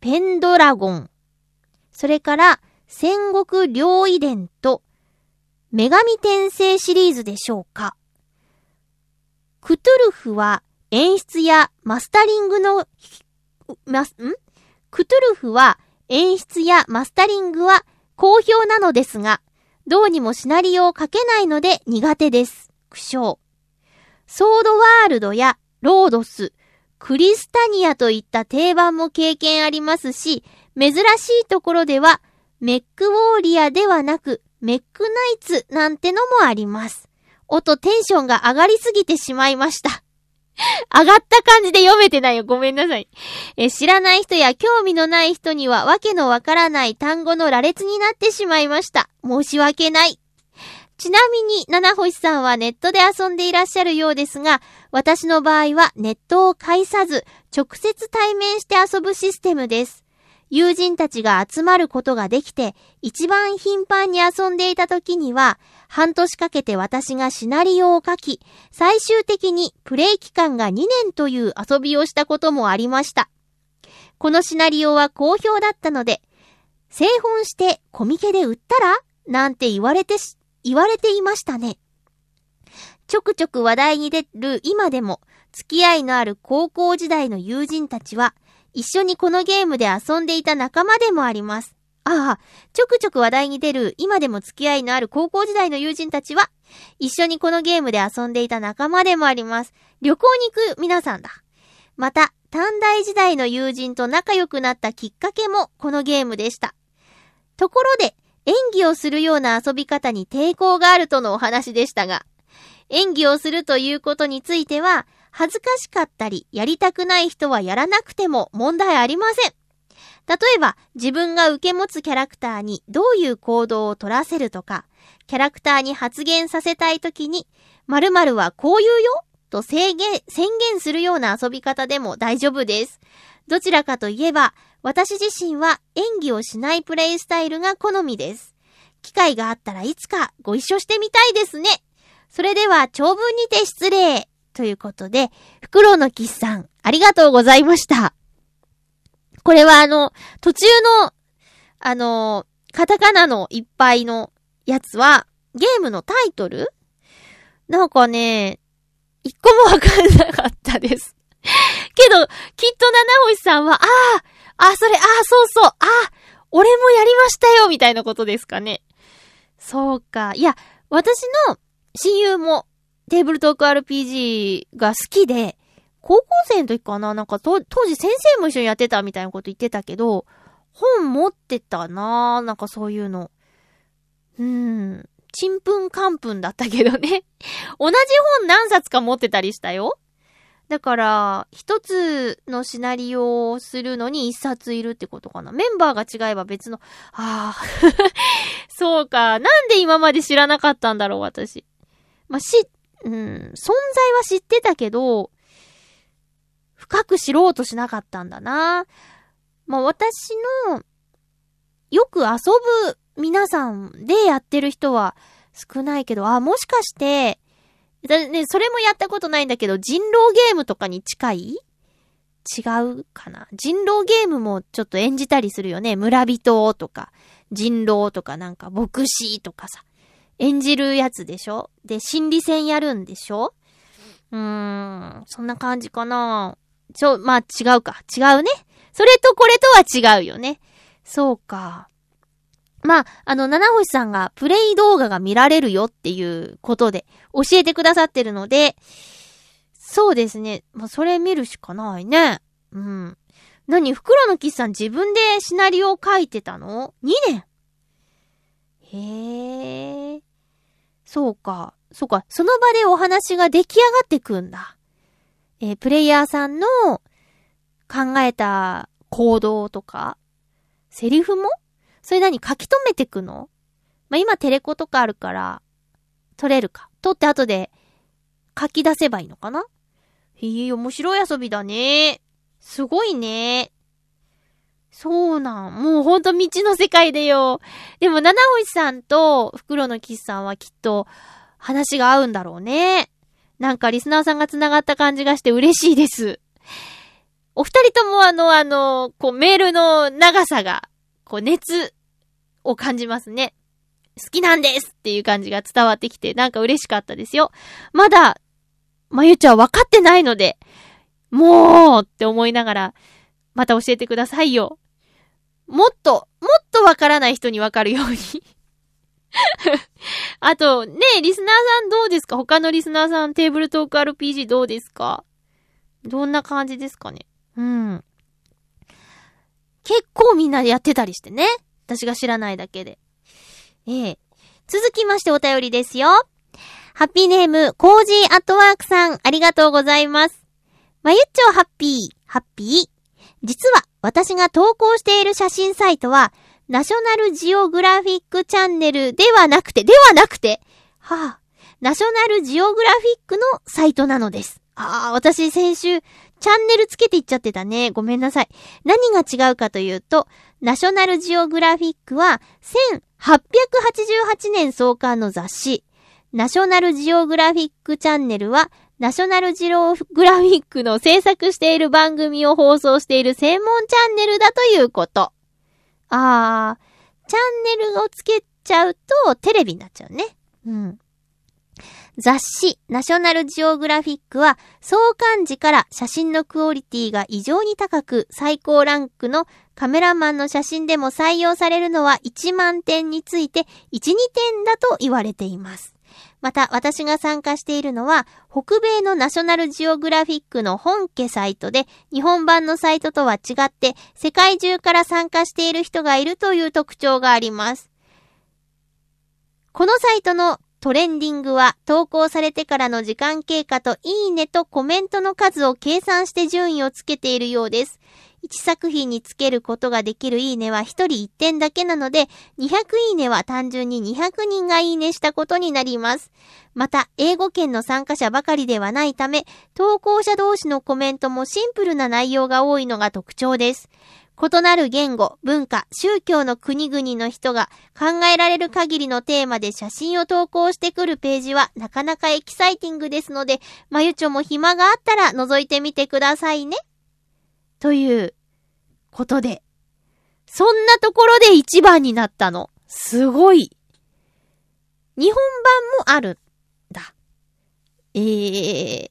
ペンドラゴン、それから戦国両遺伝と女神転生シリーズでしょうか。クトゥルフは演出やマスタリングの、マス、ん？クトゥルフは演出やマスタリングは好評なのですが、どうにもシナリオを書けないので苦手です。苦笑。ソードワールドやロードス、クリスタニアといった定番も経験ありますし、珍しいところでは、メックウォーリアではなく、メックナイツなんてのもあります。おとテンションが上がりすぎてしまいました。上がった感じで読めてないよ。ごめんなさい。え、知らない人や興味のない人にはわけのわからない単語の羅列になってしまいました。申し訳ない。ちなみに、七星さんはネットで遊んでいらっしゃるようですが、私の場合はネットを介さず、直接対面して遊ぶシステムです。友人たちが集まることができて、一番頻繁に遊んでいた時には、半年かけて私がシナリオを書き、最終的にプレイ期間が2年という遊びをしたこともありました。このシナリオは好評だったので、製本してコミケで売ったら？なんて言われてし、言われていましたね。ちょくちょく話題に出る今でも、付き合いのある高校時代の友人たちは、一緒にこのゲームで遊んでいた仲間でもあります。ああ、ちょくちょく話題に出る今でも付き合いのある高校時代の友人たちは、一緒にこのゲームで遊んでいた仲間でもあります。旅行に行く皆さんだ。また、短大時代の友人と仲良くなったきっかけもこのゲームでした。ところで、演技をするような遊び方に抵抗があるとのお話でしたが、演技をするということについては、恥ずかしかったり、やりたくない人はやらなくても問題ありません。例えば、自分が受け持つキャラクターにどういう行動を取らせるとか、キャラクターに発言させたいときに、〇〇はこう言うよ？と制限、宣言するような遊び方でも大丈夫です。どちらかといえば、私自身は演技をしないプレイスタイルが好みです。機会があったらいつかご一緒してみたいですね。それでは長文にて失礼。ということで、フクロウのキスさん、ありがとうございました。これはあの、途中の、あの、カタカナのいっぱいのやつは、ゲームのタイトル？なんかね、一個もわかんなかったです。けど、きっと七星さんは、ああ、あ、それ、ああ、そうそう、ああ、俺もやりましたよ、みたいなことですかね。そうか。いや、私の親友もテーブルトーク RPG が好きで、高校生の時かななんか当時先生も一緒にやってたみたいなこと言ってたけど、本持ってたななんかそういうの。うん。ちんぷんかんぷんだったけどね。同じ本何冊か持ってたりしたよ。だから、一つのシナリオをするのに一冊いるってことかな。メンバーが違えば別の、ああ、そうか。なんで今まで知らなかったんだろう、私。まあ、し、うん、存在は知ってたけど、深く知ろうとしなかったんだな。まあ、私の、よく遊ぶ皆さんでやってる人は少ないけど、あ、もしかして、だね、それもやったことないんだけど、人狼ゲームとかに近い？違うかな人狼ゲームもちょっと演じたりするよね。村人とか、人狼とかなんか牧師とかさ。演じるやつでしょ？で、心理戦やるんでしょ？うーん、そんな感じかなちょ、まあ違うか。違うね。それとこれとは違うよね。そうか。まあ、あの、七星さんがプレイ動画が見られるよっていうことで教えてくださってるので、そうですね。まあ、それ見るしかないね。うん。何袋のキスさん自分でシナリオを書いてたの ?2 年へえ。そうか。そうか。その場でお話が出来上がってくんだ。えープレイヤーさんの考えた行動とか、セリフも？それ何書き留めてくの？まあ、今テレコとかあるから、取れるか。取って後で書き出せばいいのかな？へえ、面白い遊びだね。すごいね。そうなん。もうほんと未知の世界でよ。でも、七星さんと袋のキスさんはきっと話が合うんだろうね。なんかリスナーさんが繋がった感じがして嬉しいです。お二人ともあの、あの、こうメールの長さが、こう熱を感じますね。好きなんですっていう感じが伝わってきて、なんか嬉しかったですよ。まだ、まゆちゃん分かってないので、もうって思いながら、また教えてくださいよ。もっと、もっとわからない人にわかるように。あと、ねえ、リスナーさんどうですか？他のリスナーさん、テーブルトーク RPG どうですか？どんな感じですかね？うん。結構みんなでやってたりしてね。私が知らないだけで。ええ。続きましてお便りですよ。ハッピーネーム、コージーアットワークさん、ありがとうございます。まゆっちょハッピー、ハッピー。実は、私が投稿している写真サイトは、ナショナルジオグラフィックチャンネルではなくて、ではなくて、はあ、ナショナルジオグラフィックのサイトなのです。ああ、私先週、チャンネルつけていっちゃってたね。ごめんなさい。何が違うかというと、ナショナルジオグラフィックは、1888年創刊の雑誌。ナショナルジオグラフィックチャンネルは、ナショナルジオグラフィックの制作している番組を放送している専門チャンネルだということ。あー、チャンネルをつけちゃうとテレビになっちゃうね。うん。雑誌、ナショナルジオグラフィックは、創刊時から写真のクオリティが異常に高く、最高ランクのカメラマンの写真でも採用されるのは1万点について1、2点だと言われています。また、私が参加しているのは、北米のナショナルジオグラフィックの本家サイトで、日本版のサイトとは違って、世界中から参加している人がいるという特徴があります。このサイトのトレンディングは投稿されてからの時間経過といいねとコメントの数を計算して順位をつけているようです。1作品につけることができるいいねは1人1点だけなので、200いいねは単純に200人がいいねしたことになります。また、英語圏の参加者ばかりではないため、投稿者同士のコメントもシンプルな内容が多いのが特徴です。異なる言語、文化、宗教の国々の人が考えられる限りのテーマで写真を投稿してくるページはなかなかエキサイティングですので、まゆちょも暇があったら覗いてみてくださいね。ということで、そんなところで一番になったの。すごい。日本版もあるだ。ええ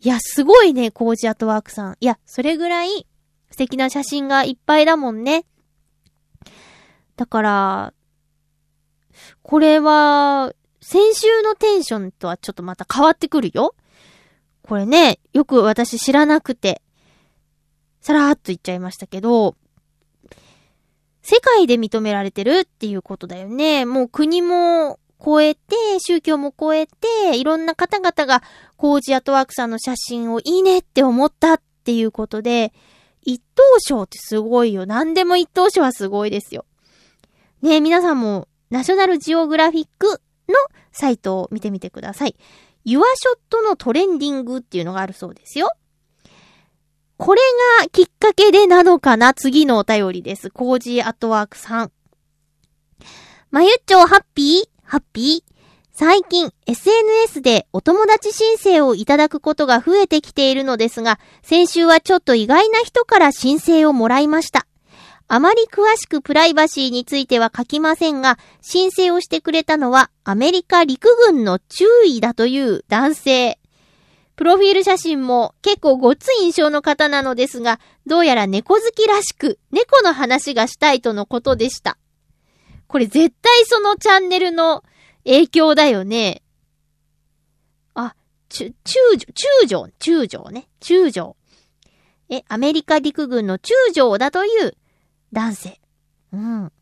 いや、すごいね、コージアットワークさん。いや、それぐらい素敵な写真がいっぱいだもんね。だから、これは、先週のテンションとはちょっとまた変わってくるよ。これね、よく私知らなくて、さらーっと言っちゃいましたけど、世界で認められてるっていうことだよね。もう国も超えて、宗教も超えて、いろんな方々がコージアトワークさんの写真をいいねって思ったっていうことで、一等賞ってすごいよ。何でも一等賞はすごいですよ。ねえ、皆さんも、ナショナルジオグラフィックのサイトを見てみてください。 Your Shot の Trending っていうのがあるそうですよ。これがきっかけでなのかな？次のお便りです。コージーアットワークさん。まゆっちょハッピー？ハッピー？最近 SNS でお友達申請をいただくことが増えてきているのですが、先週はちょっと意外な人から申請をもらいました。あまり詳しくプライバシーについては書きませんが、申請をしてくれたのはアメリカ陸軍の注意だという男性。プロフィール写真も結構ごつい印象の方なのですが、どうやら猫好きらしく、猫の話がしたいとのことでした。これ絶対そのチャンネルの影響だよね。あ、中、中将、中将、中将ね。中将。え、アメリカ陸軍の中将だという男性。うん。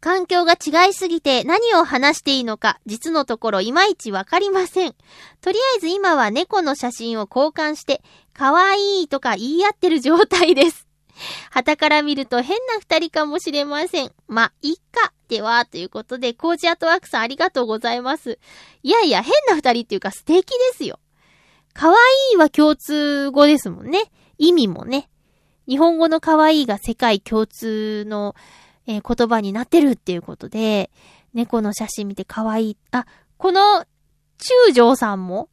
環境が違いすぎて何を話していいのか、実のところいまいちわかりません。とりあえず今は猫の写真を交換して、可愛いとか言い合ってる状態です。旗から見ると変な二人かもしれません。ま、いっか。では、ということで、コージアトワークさんありがとうございます。いやいや、変な二人っていうか素敵ですよ。可愛いは共通語ですもんね。意味もね。日本語の可愛いが世界共通の、えー言葉になってるっていうことで、猫の写真見て可愛い。あ、この中将さんも、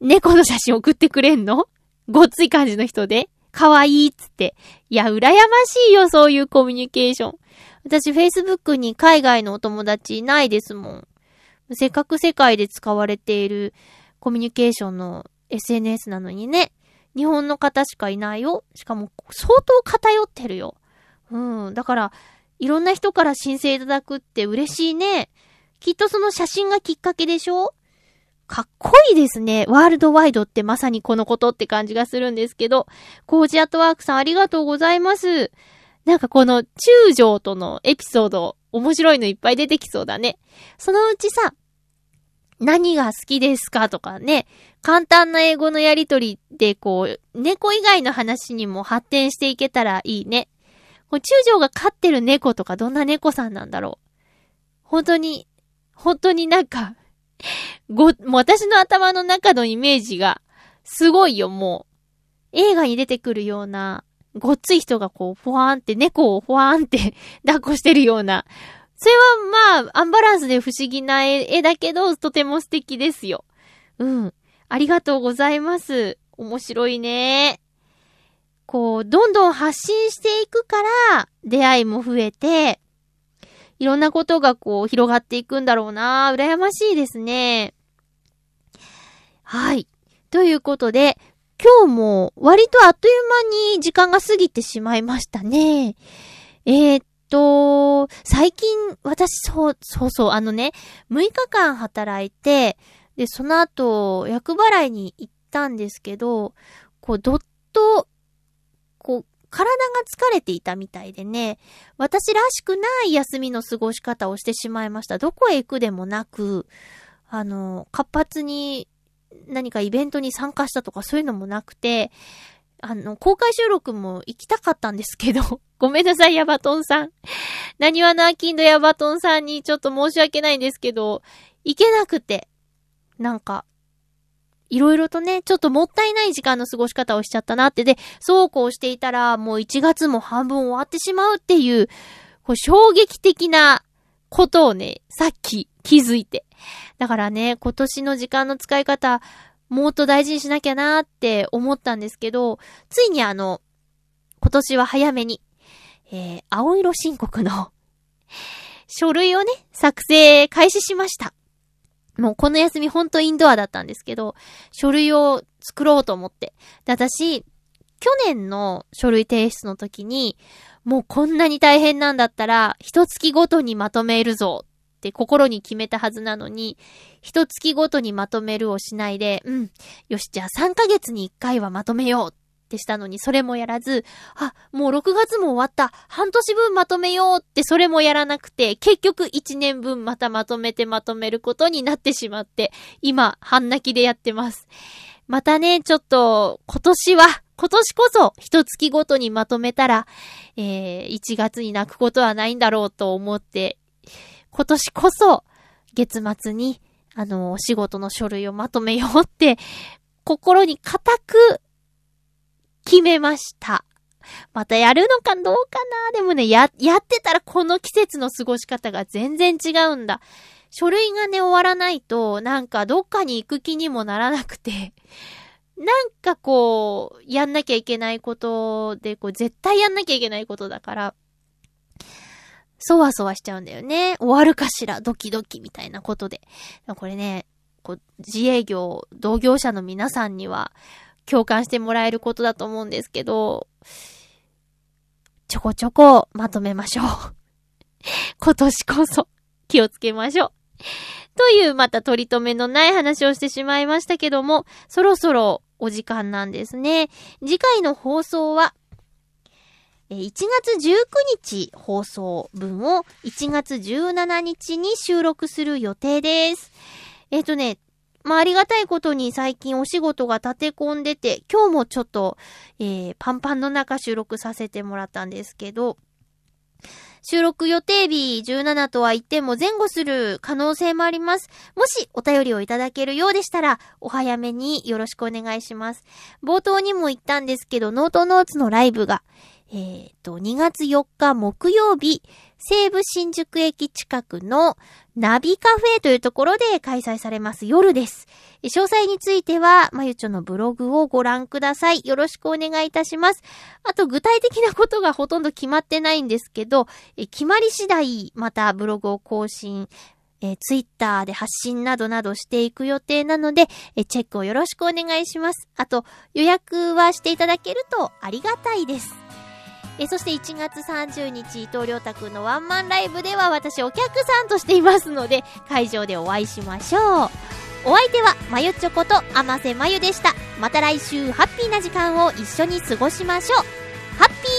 猫の写真送ってくれんの？ごっつい感じの人で、可愛いっつって。いや、羨ましいよ、そういうコミュニケーション。私、Facebook に海外のお友達いないですもん。せっかく世界で使われているコミュニケーションの SNS なのにね。日本の方しかいないよ。しかも、相当偏ってるよ。うん。だから、いろんな人から申請いただくって嬉しいね。きっとその写真がきっかけでしょ？かっこいいですね。ワールドワイドってまさにこのことって感じがするんですけど、コージアットワークさんありがとうございます。なんかこの中将とのエピソード、面白いのいっぱい出てきそうだね。そのうちさ、何が好きですかとかね、簡単な英語のやりとりでこう、猫以外の話にも発展していけたらいいね。こう中将が飼ってる猫とかどんな猫さんなんだろう。本当に、本当になんか、ご、もう私の頭の中のイメージが、すごいよ、もう。映画に出てくるような、ごっつい人がこう、ふわーんって、猫をふわーんって 抱っこしてるような。それはまあ、アンバランスで不思議な絵だけど、とても素敵ですよ。うん。ありがとうございます。面白いね。こう、どんどん発信していくから、出会いも増えて、いろんなことがこう、広がっていくんだろうな。羨ましいですね。はい。ということで、今日も割とあっという間に時間が過ぎてしまいましたね。えー、っと、最近私そう、そうそう、あのね、6日間働いて、で、その後、役払いに行ったんですけど、こう、どっと、体が疲れていたみたいでね、私らしくない休みの過ごし方をしてしまいました。どこへ行くでもなく、あの、活発に何かイベントに参加したとかそういうのもなくて、あの、公開収録も行きたかったんですけど、ごめんなさい、ヤバトンさん。何わなアキンドヤバトンさんにちょっと申し訳ないんですけど、行けなくて、なんか、いろいろとね、ちょっともったいない時間の過ごし方をしちゃったなって、で、そうこうしていたら、もう1月も半分終わってしまうっていう、こう衝撃的なことをね、さっき気づいて。だからね、今年の時間の使い方、もっと大事にしなきゃなーって思ったんですけど、ついにあの、今年は早めに、えー、青色申告の書類をね、作成開始しました。もうこの休みほんとインドアだったんですけど、書類を作ろうと思って。で、私、去年の書類提出の時に、もうこんなに大変なんだったら、一月ごとにまとめるぞって心に決めたはずなのに、一月ごとにまとめるをしないで、うん、よし、じゃあ3ヶ月に1回はまとめようっってしたのに、それもやらず、あ、もう6月も終わった。半年分まとめようって、それもやらなくて、結局1年分またまとめてまとめることになってしまって、今、半泣きでやってます。またね、ちょっと、今年は、今年こそ、一月ごとにまとめたら、えー、1月に泣くことはないんだろうと思って、今年こそ、月末に、あの、お仕事の書類をまとめようって、心に固く、決めました。またやるのかどうかなでもね、や、やってたらこの季節の過ごし方が全然違うんだ。書類がね、終わらないと、なんかどっかに行く気にもならなくて、なんかこう、やんなきゃいけないことで、こう、絶対やんなきゃいけないことだから、そわそわしちゃうんだよね。終わるかしらドキドキみたいなことで。これね、こう、自営業、同業者の皆さんには、共感してもらえることだと思うんですけど、ちょこちょこまとめましょう。今年こそ気をつけましょう。というまた取り留めのない話をしてしまいましたけども、そろそろお時間なんですね。次回の放送は、1月19日放送分を1月17日に収録する予定です。えっ、とね、まあ、ありがたいことに最近お仕事が立て込んでて、今日もちょっと、えー、パンパンの中収録させてもらったんですけど、収録予定日17とは言っても前後する可能性もあります。もしお便りをいただけるようでしたら、お早めによろしくお願いします。冒頭にも言ったんですけど、ノートノーツのライブが、えっ、と、2月4日木曜日、西武新宿駅近くのナビカフェというところで開催されます夜です。詳細については、まゆちょのブログをご覧ください。よろしくお願いいたします。あと、具体的なことがほとんど決まってないんですけど、え決まり次第、またブログを更新、え、ツイッターで発信などなどしていく予定なので、えチェックをよろしくお願いします。あと、予約はしていただけるとありがたいです。えそして1月30日、伊藤良太くんのワンマンライブでは私お客さんとしていますので、会場でお会いしましょう。お相手は、まゆちょこと、あませまゆでした。また来週、ハッピーな時間を一緒に過ごしましょう。ハッピー